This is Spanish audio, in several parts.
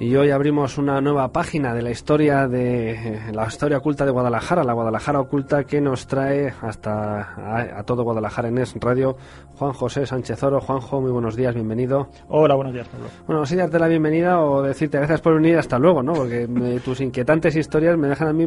Y hoy abrimos una nueva página de la historia de eh, la historia oculta de Guadalajara, la Guadalajara oculta que nos trae hasta a, todo Guadalajara en Es Radio Juan José Sánchez Oro. Juanjo, muy buenos días, bienvenido. Hola, buenos días, Pablo. Bueno, sí darte la bienvenida o decirte gracias por venir hasta luego, ¿no? Porque tus inquietantes historias me dejan a mí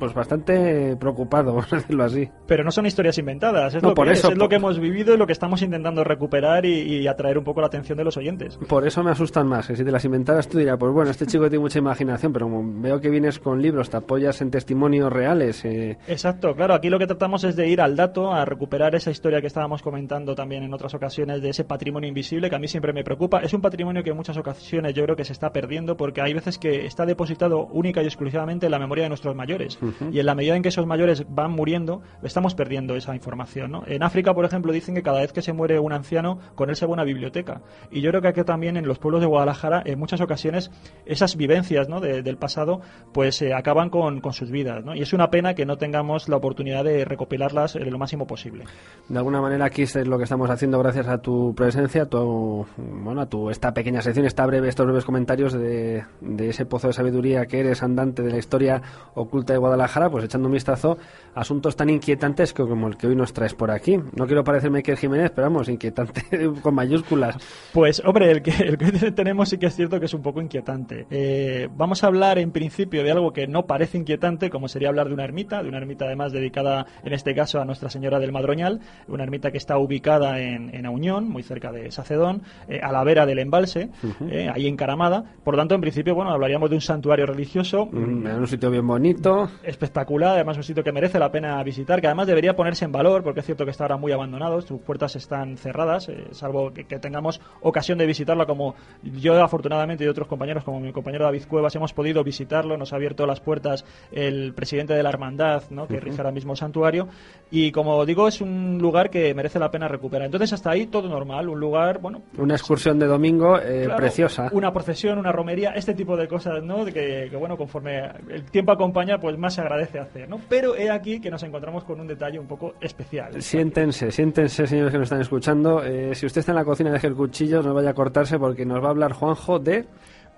pues bastante preocupado, por decirlo así. Pero no son historias inventadas, es, lo, que es, lo que hemos vivido y lo que estamos intentando recuperar y, atraer un poco la atención de los oyentes. Por eso me asustan más, que si te las inventaras tú dirías, pues bueno, este chico tiene mucha imaginación, pero como veo que vienes con libros, te apoyas en testimonios reales. Eh... Exacto, claro, aquí lo que tratamos es de ir al dato, a recuperar esa historia que estábamos comentando también en otras ocasiones de ese patrimonio invisible que a mí siempre me preocupa. Es un patrimonio que en muchas ocasiones yo creo que se está perdiendo porque hay veces que está depositado única y exclusivamente en la memoria de nuestros mayores. Y en la medida en que esos mayores van muriendo, estamos perdiendo esa información. ¿no? En África, por ejemplo, dicen que cada vez que se muere un anciano, con él se va a una biblioteca. Y yo creo que aquí también en los pueblos de Guadalajara, en muchas ocasiones, esas vivencias ¿no? del pasado pues eh, acaban con, con, sus vidas. ¿no? Y es una pena que no tengamos la oportunidad de recopilarlas eh, lo máximo posible. De alguna manera aquí es lo que estamos haciendo gracias a tu presencia, tu, bueno, a tu esta pequeña sección, esta breve, estos breves comentarios de, de ese pozo de sabiduría que eres andante de la historia oculta de Guadalajara, pues echando un vistazo a asuntos tan inquietantes como el que hoy nos traes por aquí. No quiero parecerme que Jiménez, pero vamos, inquietante con mayúsculas. Pues hombre, el que, el que tenemos sí que es cierto que es un poco inquietante. Eh, vamos a hablar en principio de algo que no parece inquietante, como sería hablar de una ermita, de una ermita además dedicada en este caso a Nuestra Señora del Madroñal, una ermita que está ubicada en, en Auñón, muy cerca de Sacedón, eh, a la vera del embalse, eh, ahí encaramada. Por tanto, en principio, bueno, hablaríamos de un santuario religioso. Mm, un sitio bien bonito. Espectacular, además un sitio que merece la pena visitar, que además debería ponerse en valor, porque es cierto que está ahora muy abandonado, sus puertas están cerradas, salvo que, que, tengamos ocasión de visitarla como yo afortunadamente y otros compañeros, como mi compañero David Cuevas, hemos podido visitarlo, nos ha abierto las puertas el presidente de la hermandad, ¿no? que rige ahora mismo el santuario, y como digo, es un lugar que merece la pena recuperar. Entonces, hasta ahí todo normal, un lugar, bueno... Una excursión de domingo eh, preciosa. Una procesión, una romería, este tipo de cosas, ¿no? Que, que, bueno, conforme el tiempo acompaña, pues más se agradece hacer, ¿no? Pero he aquí que nos encontramos con un detalle un poco especial. Siéntense, siéntense, señores que nos están escuchando. Eh, si usted está en la cocina, deje el cuchillo, no vaya a cortarse porque nos va a hablar Juanjo de...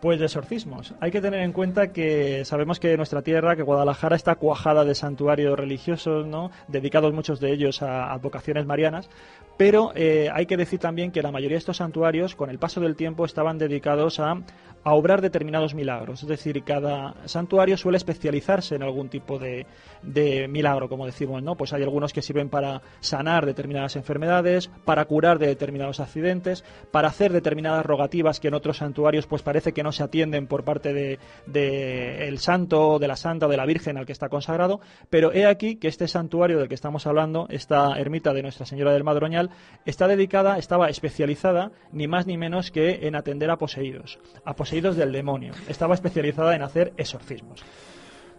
Pues de exorcismos. Hay que tener en cuenta que sabemos que nuestra tierra, que Guadalajara, está cuajada de santuarios religiosos, ¿no? dedicados muchos de ellos a advocaciones marianas, pero eh, hay que decir también que la mayoría de estos santuarios, con el paso del tiempo, estaban dedicados a, a obrar determinados milagros. Es decir, cada santuario suele especializarse en algún tipo de, de, milagro, como decimos, ¿no? Pues hay algunos que sirven para sanar determinadas enfermedades, para curar de determinados accidentes, para hacer determinadas rogativas que en otros santuarios pues parece que no se atienden por parte de, de el santo, de la santa o de la virgen al que está consagrado. Pero he aquí que este santuario del que estamos hablando, esta ermita de Nuestra Señora del Madroñal, está dedicada, estaba especializada ni más ni menos que en atender a poseídos, a poseídos del demonio. Estaba especializada en hacer exorcismos.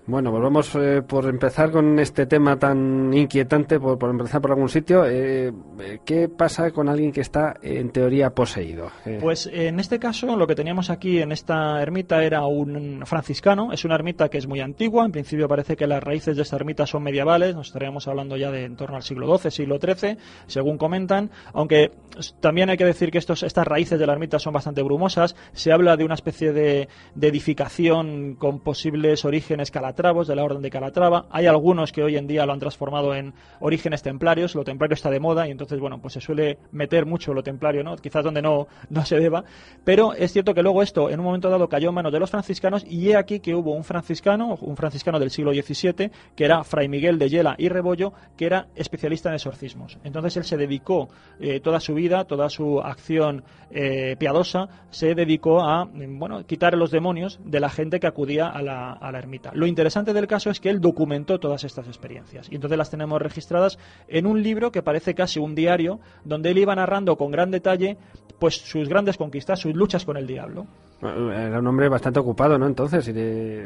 Bueno, pues vamos eh, por empezar con este tema tan inquietante, por, empezar por algún sitio. Eh, ¿Qué pasa con alguien que está en teoría poseído? Eh... Pues en este caso lo que teníamos aquí en esta ermita era un franciscano. Es una ermita que es muy antigua. En principio parece que las raíces de esta ermita son medievales. Nos estaríamos hablando ya de en torno al siglo XII, siglo XIII, según comentan. Aunque también hay que decir que estos, estas raíces de la ermita son bastante brumosas. Se habla de una especie de, edificación con posibles orígenes calatrava calatravos, de la Orden de Calatrava. Hay algunos que hoy en día lo han transformado en orígenes templarios. Lo templario está de moda y entonces, bueno, pues se suele meter mucho lo templario, ¿no? Quizás donde no, no se deba. Pero es cierto que luego esto, en un momento dado, cayó en manos de los franciscanos y he aquí que hubo un franciscano, un franciscano del siglo XVII, que era Fray Miguel de Yela y Rebollo, que era especialista en exorcismos. Entonces él se dedicó eh, toda su vida, toda su acción eh, piadosa, se dedicó a, bueno, quitar los demonios de la gente que acudía a la, a la ermita. Lo interesante del caso es que él documentó todas estas experiencias y entonces las tenemos registradas en un libro que parece casi un diario donde él iba narrando con gran detalle pues sus grandes conquistas, sus luchas con el diablo. Era un hombre bastante ocupado, ¿no? Entonces, y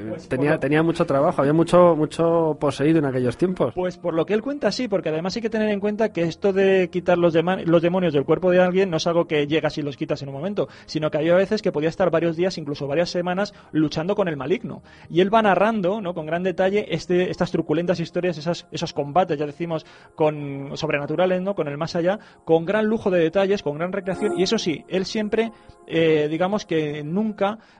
Pues tenía, por lo- tenía mucho trabajo, había mucho, mucho poseído en aquellos tiempos. Pues por lo que él cuenta, sí, porque además hay que tener en cuenta que esto de quitar los, los demonios del cuerpo de alguien no es algo que llegas y los quitas en un momento, sino que había veces que podía estar varios días, incluso varias semanas, luchando con el maligno. Y él va narrando, ¿no? con gran detalle, este, estas truculentas historias, esas, esos combates, ya decimos, con sobrenaturales, ¿no? con el más allá, con gran lujo de detalles, con gran recreación. Y eso sí, él siempre, eh, digamos que nunca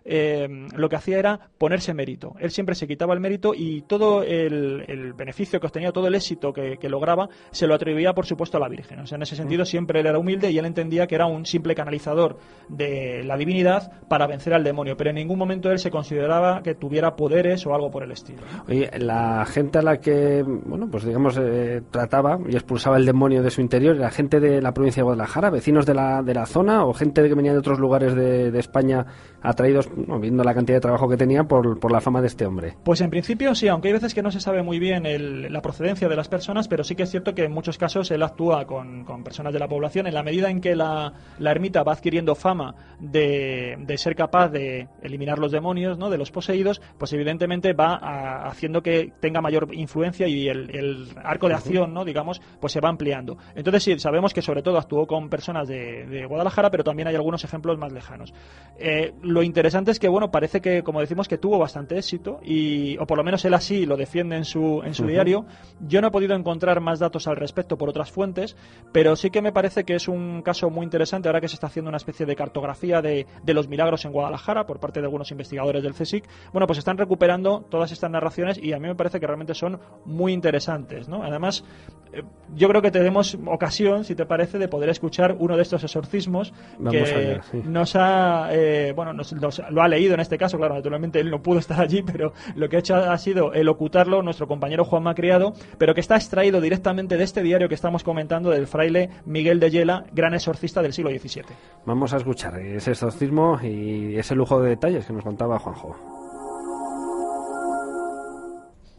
eh, lo que hacía era ponerse mérito. Él siempre se quitaba el mérito y todo el, el beneficio que obtenía, todo el éxito que, que lograba, se lo atribuía, por supuesto, a la Virgen. O sea, en ese sentido siempre él era humilde y él entendía que era un simple canalizador de la divinidad para vencer al demonio, pero en ningún momento él se consideraba que tuviera poderes o algo por el estilo. Oye, la gente a la que, bueno, pues digamos, eh, trataba y expulsaba el demonio de su interior, ¿era gente de la provincia de Guadalajara, vecinos de la, de la zona o gente que venía de otros lugares de, de España atraídos, bueno, viendo la cantidad de trabajo que tenía por, por la fama de este hombre? Pues en principio sí, aunque hay veces que no se sabe muy bien el- la procedencia de las personas, pero sí que es cierto que en muchos casos él actúa con, con personas de la población en la medida en que la, la ermita va adquiriendo fama de, de ser capaz de eliminar los demonios, ¿no? de los poseídos, pues evidentemente va a- haciendo que tenga mayor influencia y el, el arco de acción, ¿no? digamos, pues se va ampliando. Entonces sí, sabemos que sobre todo actuó con personas de, de Guadalajara, pero también hay algunos ejemplos más lejanos. Eh, lo interesante es que, bueno, parece que, como decimos, que tuvo bastante éxito, y, o por lo menos él así lo defiende en su, en su diario. Yo no he podido encontrar más datos al respecto por otras fuentes, pero sí que me parece que es un caso muy interesante ahora que se está haciendo una especie de cartografía de, de los milagros en Guadalajara por parte de algunos investigadores del CSIC. Bueno, pues están recuperando todas estas narraciones y a mí me parece que realmente son muy interesantes, ¿no? Además, eh, yo creo que tenemos ocasión, si te parece, de poder escuchar uno de estos exorcismos Vamos que allá, sí. nos ha, eh, bueno, nos, nos- lo ha leído en este caso, claro, naturalmente él no pudo estar allí, pero lo que ha hecho ha sido elocutarlo nuestro compañero Juan Macriado, pero que está extraído directamente de este diario que estamos comentando del fraile Miguel de Yela, gran exorcista del siglo XVII. Vamos a escuchar ese exorcismo y ese lujo de detalles que nos contaba Juanjo.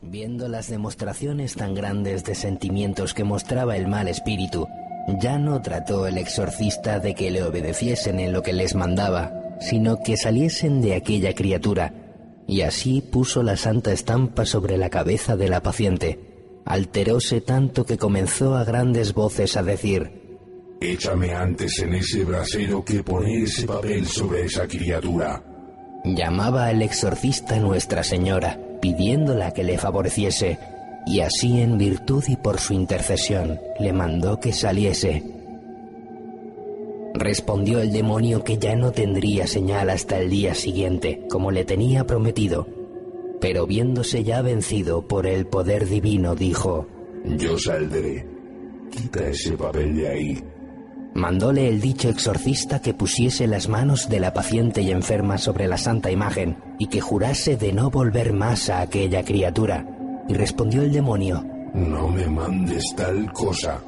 Viendo las demostraciones tan grandes de sentimientos que mostraba el mal espíritu, ya no trató el exorcista de que le obedeciesen en lo que les mandaba, sino que saliesen de aquella criatura, y así puso la santa estampa sobre la cabeza de la paciente. Alteróse tanto que comenzó a grandes voces a decir, Échame antes en ese brasero que poner ese papel sobre esa criatura. Llamaba al exorcista Nuestra Señora, pidiéndola que le favoreciese, y así en virtud y por su intercesión le mandó que saliese. Respondió el demonio que ya no tendría señal hasta el día siguiente, como le tenía prometido, pero viéndose ya vencido por el poder divino, dijo, Yo saldré. Quita ese papel de ahí. Mandóle el dicho exorcista que pusiese las manos de la paciente y enferma sobre la santa imagen y que jurase de no volver más a aquella criatura. Y respondió el demonio, No me mandes tal cosa.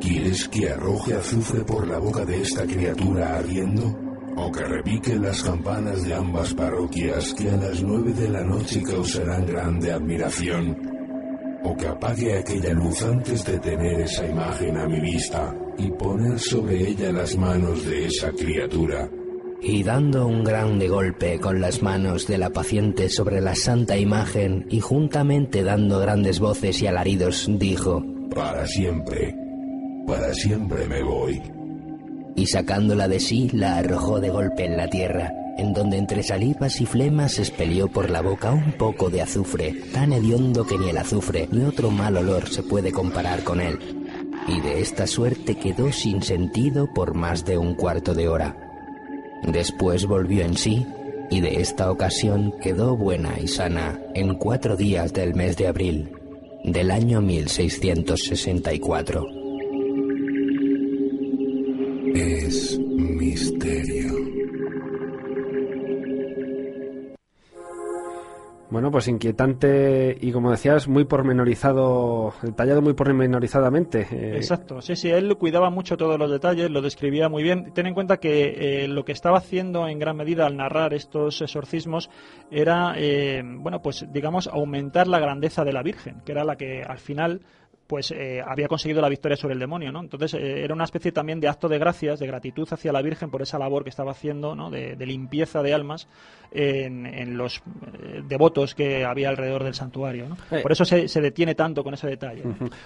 ¿Quieres que arroje azufre por la boca de esta criatura ardiendo? ¿O que repique las campanas de ambas parroquias que a las nueve de la noche causarán grande admiración? ¿O que apague aquella luz antes de tener esa imagen a mi vista y poner sobre ella las manos de esa criatura? y dando un grande golpe con las manos de la paciente sobre la santa imagen y juntamente dando grandes voces y alaridos, dijo, Para siempre, para siempre me voy. y sacándola de sí la arrojó de golpe en la tierra, en donde entre salivas y flemas expelió por la boca un poco de azufre, tan hediondo que ni el azufre ni otro mal olor se puede comparar con él. Y de esta suerte quedó sin sentido por más de un cuarto de hora. Después volvió en sí y de esta ocasión quedó buena y sana en cuatro días del mes de abril del año 1664. Bueno, pues inquietante y como decías, muy pormenorizado, detallado muy pormenorizadamente. Eh. Exacto, sí, sí, él cuidaba mucho todos los detalles, lo describía muy bien. Ten en cuenta que eh, lo que estaba haciendo en gran medida al narrar estos exorcismos era, eh, bueno, pues digamos, aumentar la grandeza de la Virgen, que era la que al final pues eh, había conseguido la victoria sobre el demonio, ¿no? Entonces eh, era una especie también de acto de gracias, de gratitud hacia la Virgen por esa labor que estaba haciendo, ¿no? De, limpieza de almas en, los eh, devotos que había alrededor del santuario, ¿no? Por eso se, detiene tanto con ese detalle.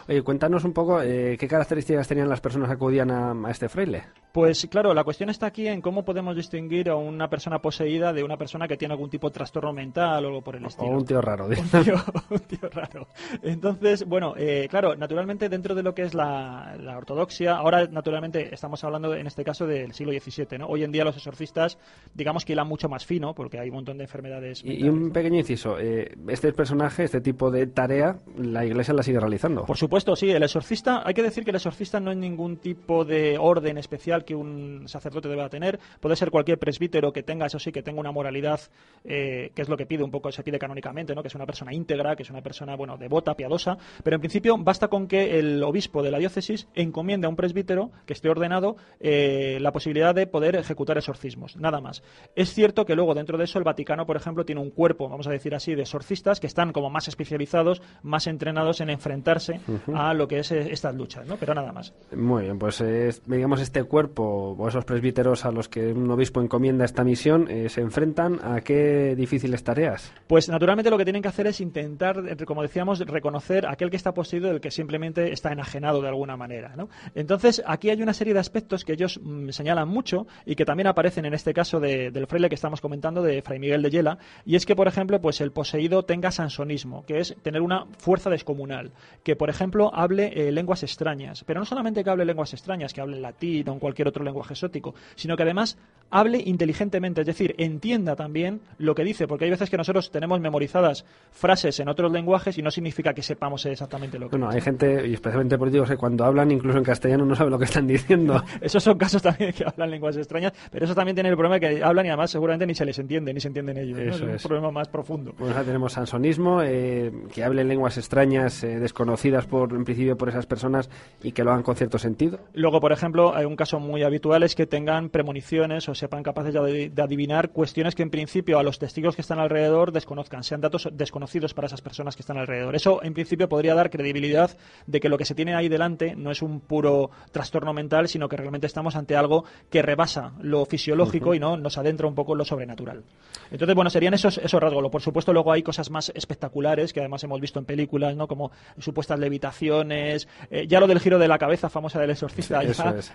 Oye, cuéntanos un poco qué características tenían las personas que acudían a, este fraile. Pues claro, la cuestión está aquí en cómo podemos distinguir a una persona poseída de una persona que tiene algún tipo de trastorno mental o algo por el estilo. O un tío raro. Un tío, un tío raro. Entonces, bueno, claro, naturalmente dentro de lo que es la, ortodoxia, ahora naturalmente estamos hablando en este caso del siglo XVII, ¿no? Hoy en día los exorcistas, digamos que hilan mucho más fino, porque hay un montón de enfermedades. Y, un pequeño inciso, eh, este personaje, este tipo de tarea, la Iglesia la sigue realizando. Por supuesto, sí. El exorcista, hay que decir que el exorcista no es ningún tipo de orden especial que un sacerdote deba tener. Puede ser cualquier presbítero que tenga, eso sí, que tenga una moralidad, eh, que es lo que pide un poco, se pide canónicamente, ¿no? Que es una persona íntegra, que es una persona, bueno, devota, piadosa, pero en principio basta con que el obispo de la diócesis encomiende a un presbítero que esté ordenado eh, la posibilidad de poder ejecutar exorcismos, nada más. Es cierto que luego dentro de eso el Vaticano, por ejemplo, tiene un cuerpo, vamos a decir así, de exorcistas que están como más especializados, más entrenados en enfrentarse a lo que es eh, estas luchas, ¿no? Pero nada más. Muy bien, pues digamos este cuerpo o esos presbíteros a los que un obispo encomienda esta misión eh, se enfrentan a qué difíciles tareas. Pues naturalmente lo que tienen que hacer es intentar, como decíamos, reconocer aquel que está poseído del que simplemente está enajenado de alguna manera. ¿no? Entonces, aquí hay una serie de aspectos que ellos mm, señalan mucho y que también aparecen en este caso del fraile que estamos comentando, de Fray Miguel de Yela, y es que, por ejemplo, pues el poseído tenga sansonismo, que es tener una fuerza descomunal, que, por ejemplo, hable eh, lenguas extrañas, pero no solamente que hable lenguas extrañas, que hable latín o en cualquier otro lenguaje exótico, sino que además hable inteligentemente, es decir, entienda también lo que dice, porque hay veces que nosotros tenemos memorizadas frases en otros lenguajes y no significa que sepamos exactamente lo que Bueno, hay gente, y especialmente políticos que cuando hablan, incluso en castellano, no saben lo que están diciendo. Esos son casos también que hablan lenguas extrañas, pero eso también tiene el problema de que hablan y además seguramente ni se les entiende, ni se entienden ellos. Eso es, un problema más profundo. Pues tenemos sansonismo, eh, que hablen lenguas extrañas, eh, desconocidas por, en principio por esas personas y que lo hagan con cierto sentido. Luego, por ejemplo, hay un caso muy habitual es que tengan premoniciones o sepan capaces de, de adivinar cuestiones que en principio a los testigos que están alrededor desconozcan, sean datos desconocidos para esas personas que están alrededor. Eso en principio podría dar credibilidad de que lo que se tiene ahí delante no es un puro trastorno mental, sino que realmente estamos ante algo que rebasa lo fisiológico y no nos adentra un poco en lo sobrenatural. Entonces, bueno, serían esos, esos rasgos. Por supuesto, luego hay cosas más espectaculares que además hemos visto en películas, ¿no? Como supuestas levitaciones, eh, ya lo del giro de la cabeza famosa del exorcista,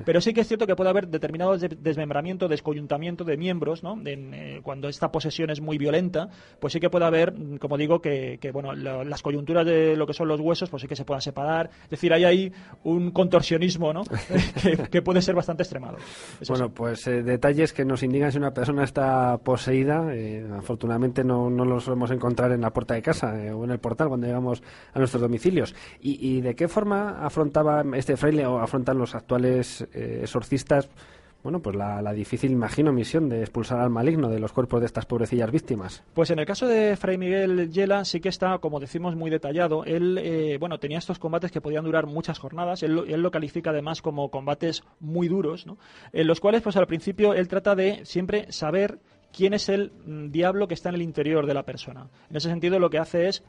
pero sí que es cierto que puede haber determinados desmembramiento, descoyuntamiento de miembros, ¿no? Eh, cuando esta posesión es muy violenta, pues sí que puede haber, como digo, que, bueno, las coyunturas de lo que son los huesos, pues sí que se puedan separar. Es decir, hay ahí un contorsionismo ¿no? que, puede ser bastante extremado. bueno, pues eh, detalles que nos indican si una persona está poseída. Eh, afortunadamente no, no los solemos encontrar en la puerta de casa eh, o en el portal cuando llegamos a nuestros domicilios. ¿Y, y de qué forma afrontaba este fraile o afrontan los actuales exorcistas? Bueno, pues la, difícil, imagino, misión de expulsar al maligno de los cuerpos de estas pobrecillas víctimas. Pues en el caso de Fray Miguel Yela sí que está, como decimos, muy detallado. Él, eh, bueno, tenía estos combates que podían durar muchas jornadas. Él, él, lo califica además como combates muy duros, ¿no? En los cuales, pues al principio, él trata de siempre saber quién es el mm, diablo que está en el interior de la persona. En ese sentido, lo que hace es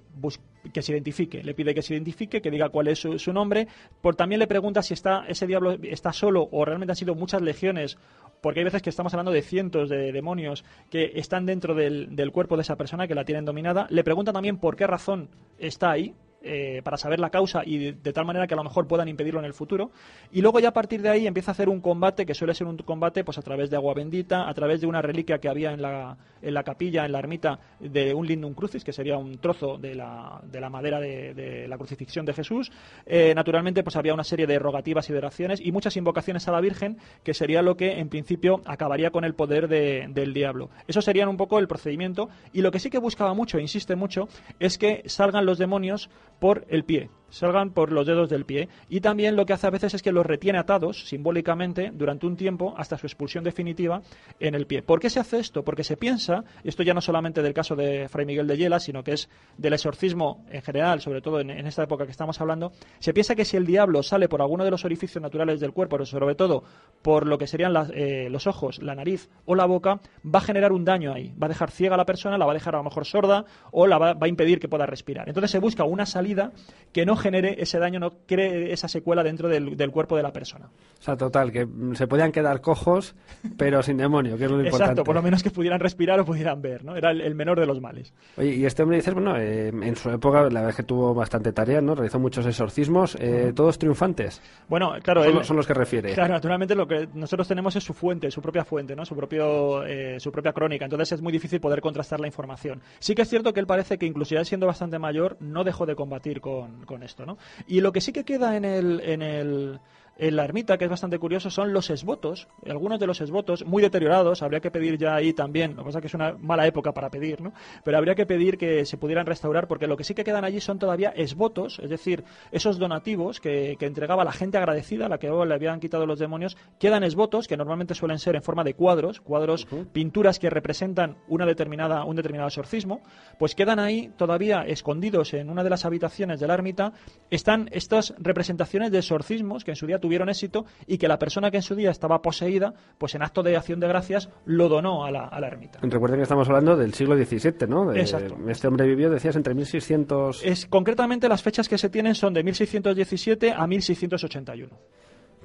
que se identifique. Le pide que se identifique, que diga cuál es su, nombre. Por, también le pregunta si está, ese diablo está solo o realmente han sido muchas legiones porque hay veces que estamos hablando de cientos de demonios que están dentro del, del, cuerpo de esa persona, que la tienen dominada. Le pregunta también por qué razón está ahí, eh, para saber la causa y de, tal manera que a lo mejor puedan impedirlo en el futuro. Y luego ya a partir de ahí empieza a hacer un combate que suele ser un combate pues a través de agua bendita, a través de una reliquia que había en la, en la capilla, en la ermita de un lindum crucis, que sería un trozo de la, de la madera de, la crucifixión de Jesús. Eh, naturalmente pues había una serie de rogativas y de oraciones y muchas invocaciones a la Virgen, que sería lo que en principio acabaría con el poder del diablo. Eso sería un poco el procedimiento y lo que sí que buscaba mucho, insiste mucho, es que salgan los demonios por el pie salgan por los dedos del pie. Y también lo que hace a veces es que los retiene atados simbólicamente durante un tiempo hasta su expulsión definitiva en el pie. ¿Por qué se hace esto? Porque se piensa, esto ya no solamente del caso de Fray Miguel de Yela, sino que es del exorcismo en general, sobre todo en, esta época que estamos hablando, se piensa que si el diablo sale por alguno de los orificios naturales del cuerpo, pero sobre todo por lo que serían eh, los ojos, la nariz o la boca, va a generar un daño ahí. Va a dejar ciega a la persona, la va a dejar a lo mejor sorda o la va, va a impedir que pueda respirar. Entonces se busca una salida que no genere ese daño, no cree esa secuela dentro del, cuerpo de la persona. O sea, total, que se podían quedar cojos, pero sin demonio, que es lo importante. Exacto, por lo menos que pudieran respirar o pudieran ver, ¿no? Era el, menor de los males. Oye, y este hombre dice, bueno, eh, en su época la verdad es que tuvo bastante tarea, ¿no? Realizó muchos exorcismos, eh, todos triunfantes. Bueno, claro, son, son, los que refiere. Claro, naturalmente lo que nosotros tenemos es su fuente, su propia fuente, ¿no? Su propio, eh, su propia crónica. Entonces es muy difícil poder contrastar la información. Sí que es cierto que él parece que incluso ya siendo bastante mayor no dejó de combatir con, con esto, ¿no? Y lo que sí que queda en el, en el en la ermita, que es bastante curioso, son los esvotos, algunos de los esvotos muy deteriorados, habría que pedir ya ahí también, lo que pasa es que es una mala época para pedir, ¿no? Pero habría que pedir que se pudieran restaurar, porque lo que sí que quedan allí son todavía esvotos, es decir, esos donativos que, entregaba la gente agradecida, a la que le habían quitado los demonios, quedan esvotos, que normalmente suelen ser en forma de cuadros, cuadros, pinturas que representan una determinada, un determinado exorcismo, pues quedan ahí todavía escondidos en una de las habitaciones de la ermita, están estas representaciones de exorcismos que en su día tuvieron éxito y que la persona que en su día estaba poseída, pues en acto de acción de gracias lo donó a la, a la ermita. Recuerden que estamos hablando del siglo XVII, ¿no? Exacto. Este hombre vivió, decías, entre 1600... Es, concretamente las fechas que se tienen son de 1617 a 1681.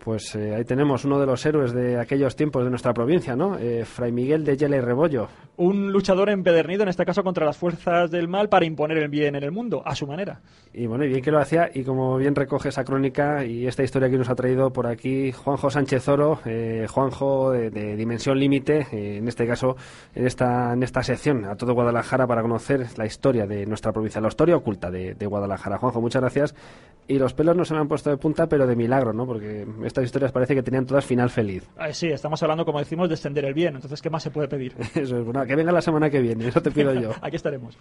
Pues eh, ahí tenemos uno de los héroes de aquellos tiempos de nuestra provincia, ¿no? Eh, Fray Miguel de Yela y Rebollo. Un luchador empedernido, en este caso contra las fuerzas del mal, para imponer el bien en el mundo, a su manera. Y bueno, y bien que lo hacía, y como bien recoge esa crónica y esta historia que nos ha traído por aquí Juanjo Sánchez Oro, eh, Juanjo de, Dimensión Límite, en este caso, en esta, en esta sección, a todo Guadalajara, para conocer la historia de nuestra provincia, la historia oculta de, de Guadalajara. Juanjo, muchas gracias. Y los pelos no se me han puesto de punta, pero de milagro, ¿no? Porque estas historias parece que tenían todas final feliz. Ah, sí, estamos hablando, como decimos, de extender el bien. Entonces, ¿qué más se puede pedir? Eso es, bueno, que venga la semana que viene, eso te pido yo. Aquí estaremos.